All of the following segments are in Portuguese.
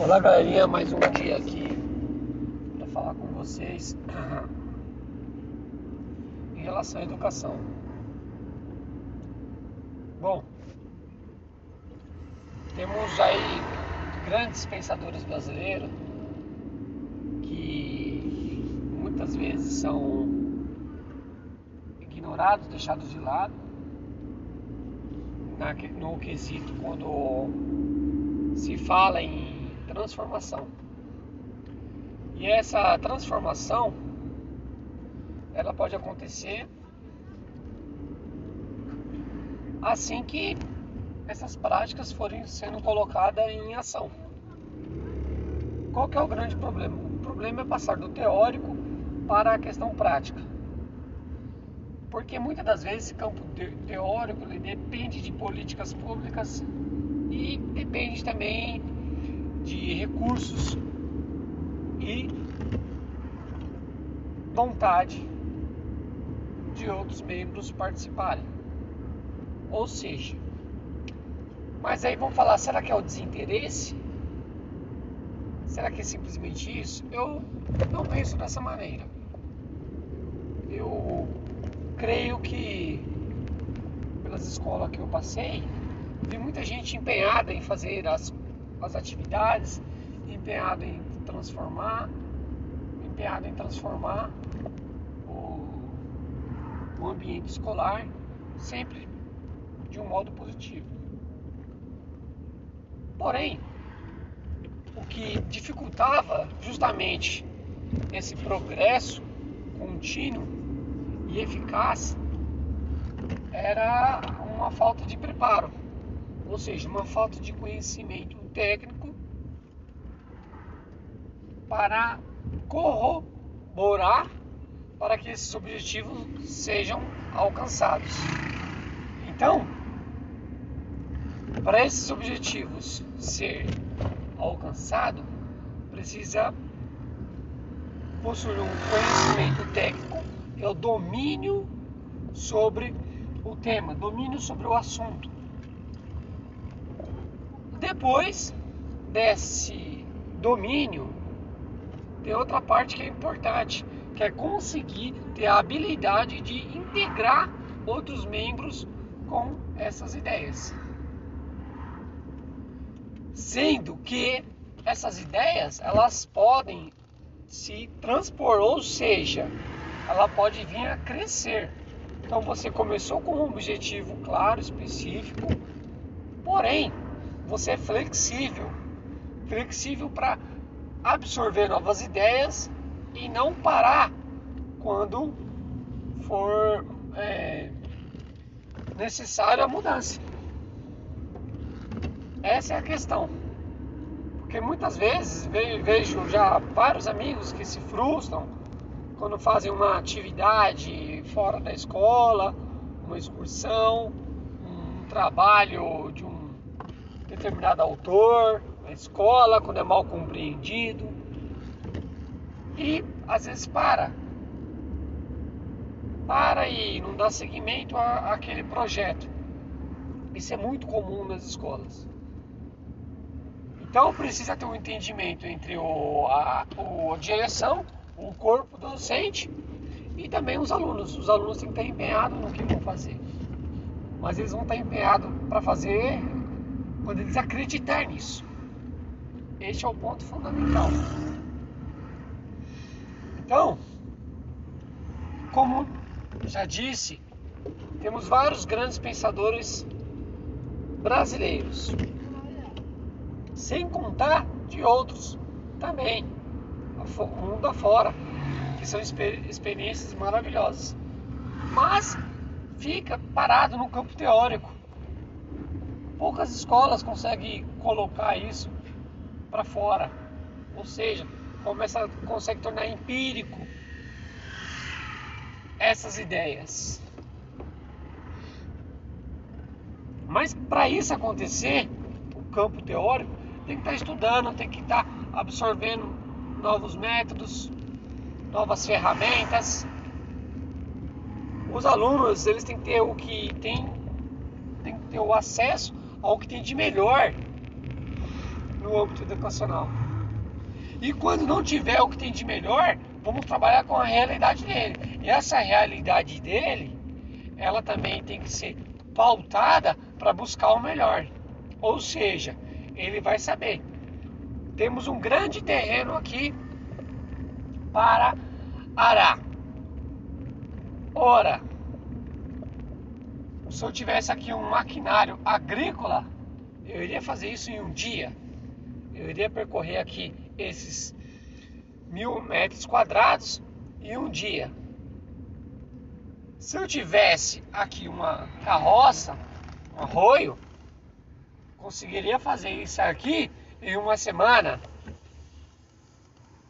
Olá galerinha, mais um dia aqui para falar com vocês em relação à educação. Bom, temos aí grandes pensadores brasileiros que muitas vezes são ignorados, deixados de lado no quesito quando se fala em transformação. E essa transformação ela pode acontecer assim que essas práticas forem sendo colocadas em ação. Qual que é o grande problema? O problema é passar do teórico para a questão prática. Porque muitas das vezes esse campo teórico depende de políticas públicas e depende também de recursos e vontade de outros membros participarem. Ou seja, mas aí vão falar, será que é o desinteresse? Será que é simplesmente isso? Eu não penso dessa maneira. Eu creio que pelas escolas que eu passei, vi muita gente empenhada em fazer as as atividades, empenhado em transformar, empenhado em transformar o, o ambiente escolar sempre de um modo positivo. Porém, o que dificultava justamente esse progresso contínuo e eficaz era uma falta de preparo, ou seja, uma falta de conhecimento técnico para corroborar para que esses objetivos sejam alcançados. Então, para esses objetivos ser alcançado, precisa possuir um conhecimento técnico, que é o domínio sobre o tema, domínio sobre o assunto. Depois desse domínio, tem outra parte que é importante, que é conseguir ter a habilidade de integrar outros membros com essas ideias. Sendo que essas ideias, elas podem se transpor, ou seja, ela pode vir a crescer. Então você começou com um objetivo claro, específico, porém você é flexível flexível para absorver novas ideias e não parar quando for é, necessário a mudança. Essa é a questão. Porque muitas vezes vejo já vários amigos que se frustram quando fazem uma atividade fora da escola, uma excursão, um trabalho de um determinado autor, na escola, quando é mal compreendido. E às vezes para. Para e não dá seguimento àquele projeto. Isso é muito comum nas escolas. Então precisa ter um entendimento entre o, a, a direção, o corpo docente e também os alunos. Os alunos têm que estar empenhados no que vão fazer. Mas eles vão estar empenhados para fazer quando eles acreditarem nisso. Este é o ponto fundamental. Então, como já disse, temos vários grandes pensadores brasileiros, sem contar de outros também, mundo afora, que são experiências maravilhosas. Mas fica parado no campo teórico poucas escolas conseguem colocar isso para fora. Ou seja, começa, consegue tornar empírico essas ideias. Mas para isso acontecer, o campo teórico tem que estar tá estudando, tem que estar tá absorvendo novos métodos, novas ferramentas. Os alunos, eles têm que ter o que tem, tem que ter o acesso ao que tem de melhor no âmbito educacional. E quando não tiver o que tem de melhor, vamos trabalhar com a realidade dele. E essa realidade dele, ela também tem que ser pautada para buscar o melhor. Ou seja, ele vai saber. Temos um grande terreno aqui para arar. Ora, se eu tivesse aqui um maquinário agrícola, eu iria fazer isso em um dia. Eu iria percorrer aqui esses mil metros quadrados em um dia. Se eu tivesse aqui uma carroça, um arroio, conseguiria fazer isso aqui em uma semana.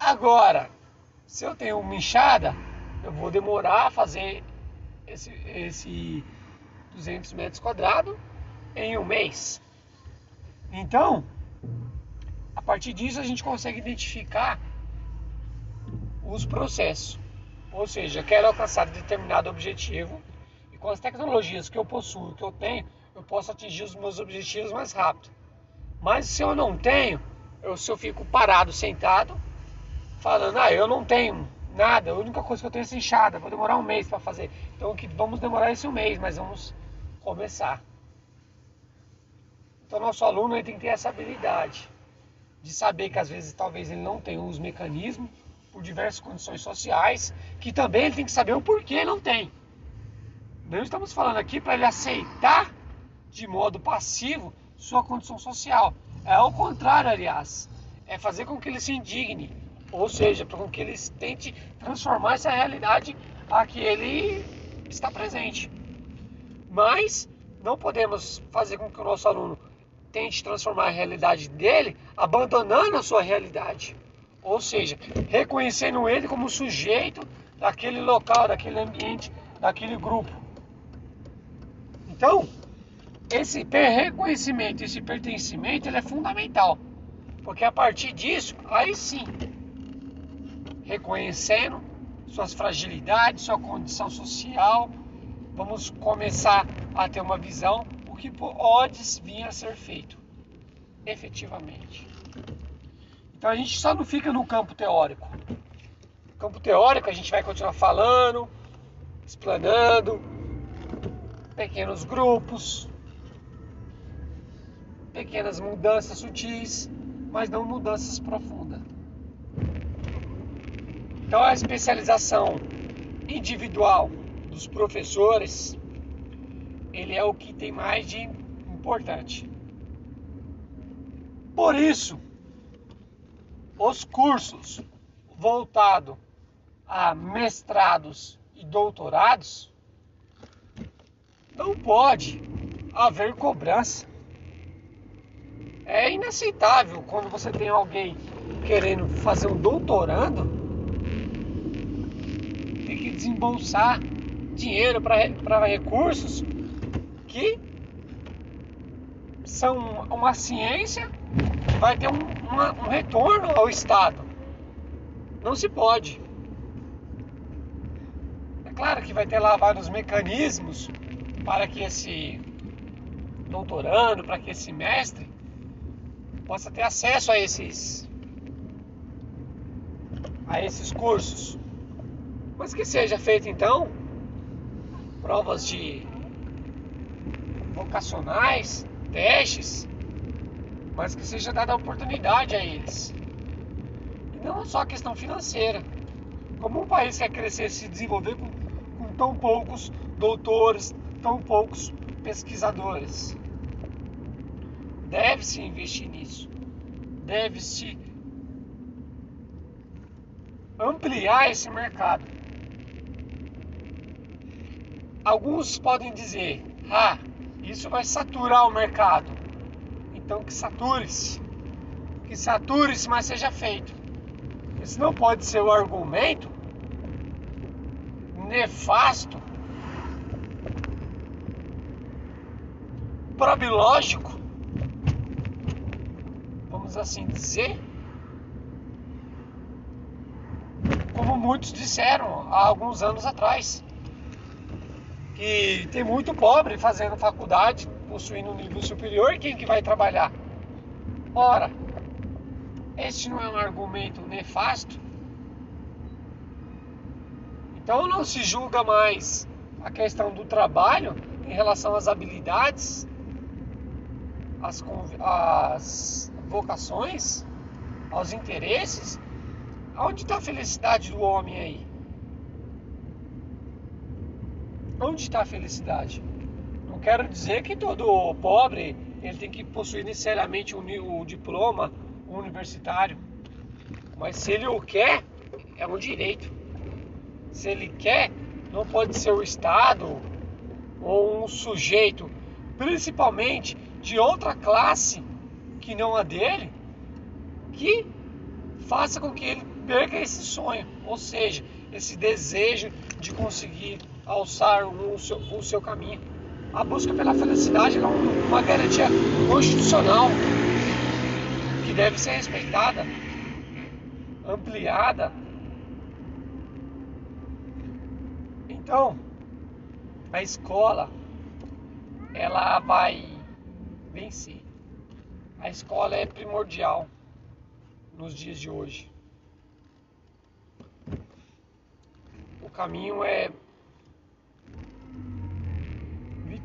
Agora, se eu tenho uma enxada, eu vou demorar a fazer esse, esse 200 metros quadrados em um mês. Então, a partir disso a gente consegue identificar os processos. Ou seja, quero alcançar determinado objetivo e com as tecnologias que eu possuo, que eu tenho, eu posso atingir os meus objetivos mais rápido. Mas se eu não tenho, eu, se eu fico parado, sentado, falando, ah, eu não tenho nada, a única coisa que eu tenho é essa enxada, vou demorar um mês para fazer. Então vamos demorar esse um mês, mas vamos começar. Então nosso aluno ele tem que ter essa habilidade de saber que às vezes talvez ele não tenha os mecanismos por diversas condições sociais, que também ele tem que saber o porquê não tem. Não estamos falando aqui para ele aceitar de modo passivo sua condição social. É ao contrário, aliás. É fazer com que ele se indigne. Ou seja, para que ele tente transformar essa realidade a que ele está presente. Mas não podemos fazer com que o nosso aluno tente transformar a realidade dele abandonando a sua realidade. Ou seja, reconhecendo ele como sujeito daquele local, daquele ambiente, daquele grupo. Então, esse reconhecimento, esse pertencimento, ele é fundamental. Porque a partir disso, aí sim, reconhecendo suas fragilidades, sua condição social, vamos começar a ter uma visão o que pode vir a ser feito efetivamente. Então a gente só não fica no campo teórico. No campo teórico a gente vai continuar falando, explanando, pequenos grupos, pequenas mudanças sutis, mas não mudanças profundas. Então a especialização individual dos professores, ele é o que tem mais de importante. Por isso, os cursos voltados a mestrados e doutorados não pode haver cobrança. É inaceitável quando você tem alguém querendo fazer um doutorando tem que desembolsar dinheiro para recursos que são uma ciência vai ter um, uma, um retorno ao Estado. Não se pode. É claro que vai ter lá vários mecanismos para que esse doutorando, para que esse mestre possa ter acesso a esses a esses cursos. Mas que seja feito então provas de vocacionais, testes mas que seja dada a oportunidade a eles. E não só a questão financeira. Como um país quer crescer e se desenvolver com, com tão poucos doutores, tão poucos pesquisadores? Deve-se investir nisso. Deve-se ampliar esse mercado. Alguns podem dizer: ah, isso vai saturar o mercado. Então que sature-se. Que sature-se, mas seja feito. Esse não pode ser o argumento nefasto, probilógico, vamos assim dizer, como muitos disseram há alguns anos atrás, que tem muito pobre fazendo faculdade possuindo um nível superior, quem que vai trabalhar? Ora, este não é um argumento nefasto? Então não se julga mais a questão do trabalho em relação às habilidades, às, às vocações, aos interesses. Onde está a felicidade do homem aí? Onde está a felicidade? Não quero dizer que todo pobre ele tem que possuir necessariamente um, diploma universitário, mas se ele o quer, é um direito se ele quer, não pode ser o Estado ou um sujeito, principalmente de outra classe que não a dele, que faça com que ele perca esse sonho, ou seja, esse desejo de conseguir alçar o seu, o seu caminho. A busca pela felicidade é uma garantia constitucional que deve ser respeitada, ampliada Então, a escola ela vai vencer. A escola é primordial nos dias de hoje. O caminho é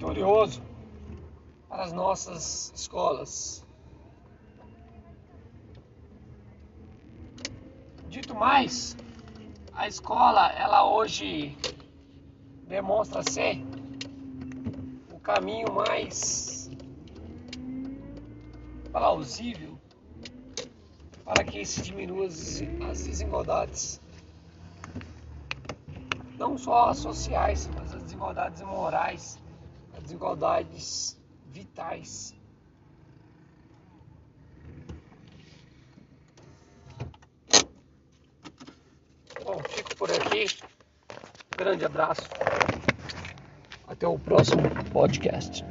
vitorioso para as nossas escolas. Dito mais, a escola ela hoje demonstra ser o caminho mais plausível para que se diminua as desigualdades, não só as sociais, mas as desigualdades morais, desigualdades vitais. Bom, fico por aqui. Grande abraço. Até o próximo podcast.